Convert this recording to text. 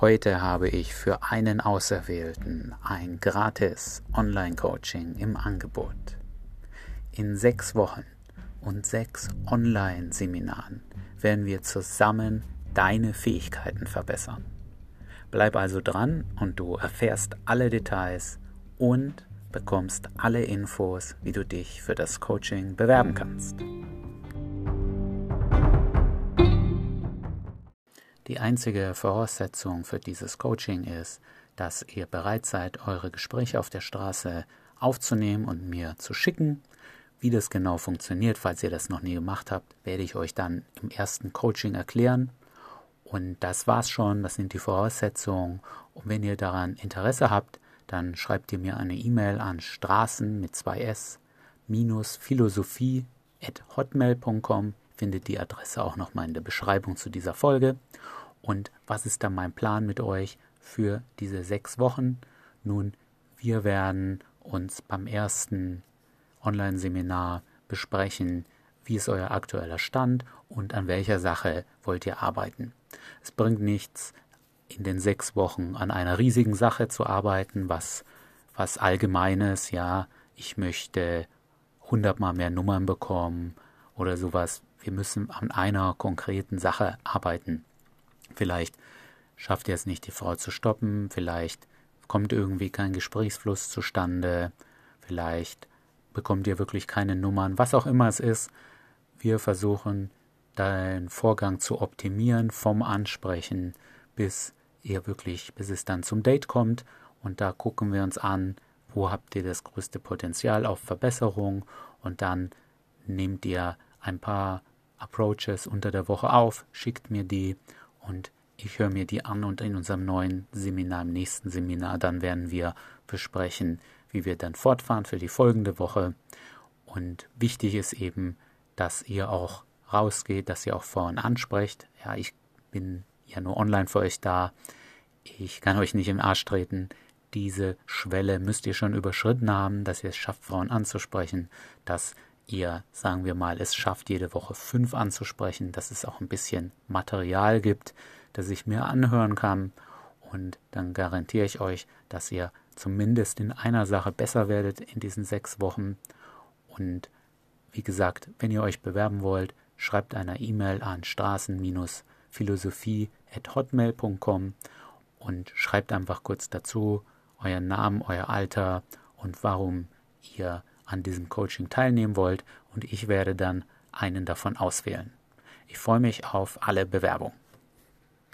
Heute habe ich für einen Auserwählten ein gratis Online-Coaching im Angebot. In sechs Wochen und sechs Online-Seminaren werden wir zusammen deine Fähigkeiten verbessern. Bleib also dran und du erfährst alle Details und bekommst alle Infos, wie du dich für das Coaching bewerben kannst. Die einzige Voraussetzung für dieses Coaching ist, dass ihr bereit seid, eure Gespräche auf der Straße aufzunehmen und mir zu schicken. Wie das genau funktioniert, falls ihr das noch nie gemacht habt, werde ich euch dann im ersten Coaching erklären. Und das war's schon, das sind die Voraussetzungen. Und wenn ihr daran Interesse habt, dann schreibt ihr mir eine E-Mail an straßen mit zwei s minus philosophie at hotmail.com. Findet die Adresse auch nochmal in der Beschreibung zu dieser Folge. Und was ist dann mein Plan mit euch für diese sechs Wochen? Nun, wir werden uns beim ersten Online-Seminar besprechen, wie ist euer aktueller Stand und an welcher Sache wollt ihr arbeiten. Es bringt nichts, in den sechs Wochen an einer riesigen Sache zu arbeiten, was, was allgemeines, ja, ich möchte hundertmal mehr Nummern bekommen oder sowas. Wir müssen an einer konkreten Sache arbeiten. Vielleicht schafft ihr es nicht, die Frau zu stoppen, vielleicht kommt irgendwie kein Gesprächsfluss zustande, vielleicht bekommt ihr wirklich keine Nummern, was auch immer es ist. Wir versuchen den Vorgang zu optimieren vom Ansprechen bis ihr wirklich, bis es dann zum Date kommt und da gucken wir uns an, wo habt ihr das größte Potenzial auf Verbesserung und dann nehmt ihr ein paar Approaches unter der Woche auf, schickt mir die und ich höre mir die an und in unserem neuen Seminar, im nächsten Seminar, dann werden wir besprechen, wie wir dann fortfahren für die folgende Woche. Und wichtig ist eben, dass ihr auch rausgeht, dass ihr auch vorhin ansprecht. Ja, ich bin ja nur online für euch da. Ich kann euch nicht im Arsch treten. Diese Schwelle müsst ihr schon überschritten haben, dass ihr es schafft, Frauen anzusprechen, dass ihr, sagen wir mal, es schafft, jede Woche fünf anzusprechen, dass es auch ein bisschen Material gibt, das ich mir anhören kann. Und dann garantiere ich euch, dass ihr zumindest in einer Sache besser werdet in diesen sechs Wochen. Und wie gesagt, wenn ihr euch bewerben wollt, schreibt eine E-Mail an straßen-philosophie.hotmail.com und schreibt einfach kurz dazu euren Namen, euer Alter und warum ihr an diesem Coaching teilnehmen wollt und ich werde dann einen davon auswählen. Ich freue mich auf alle Bewerbungen.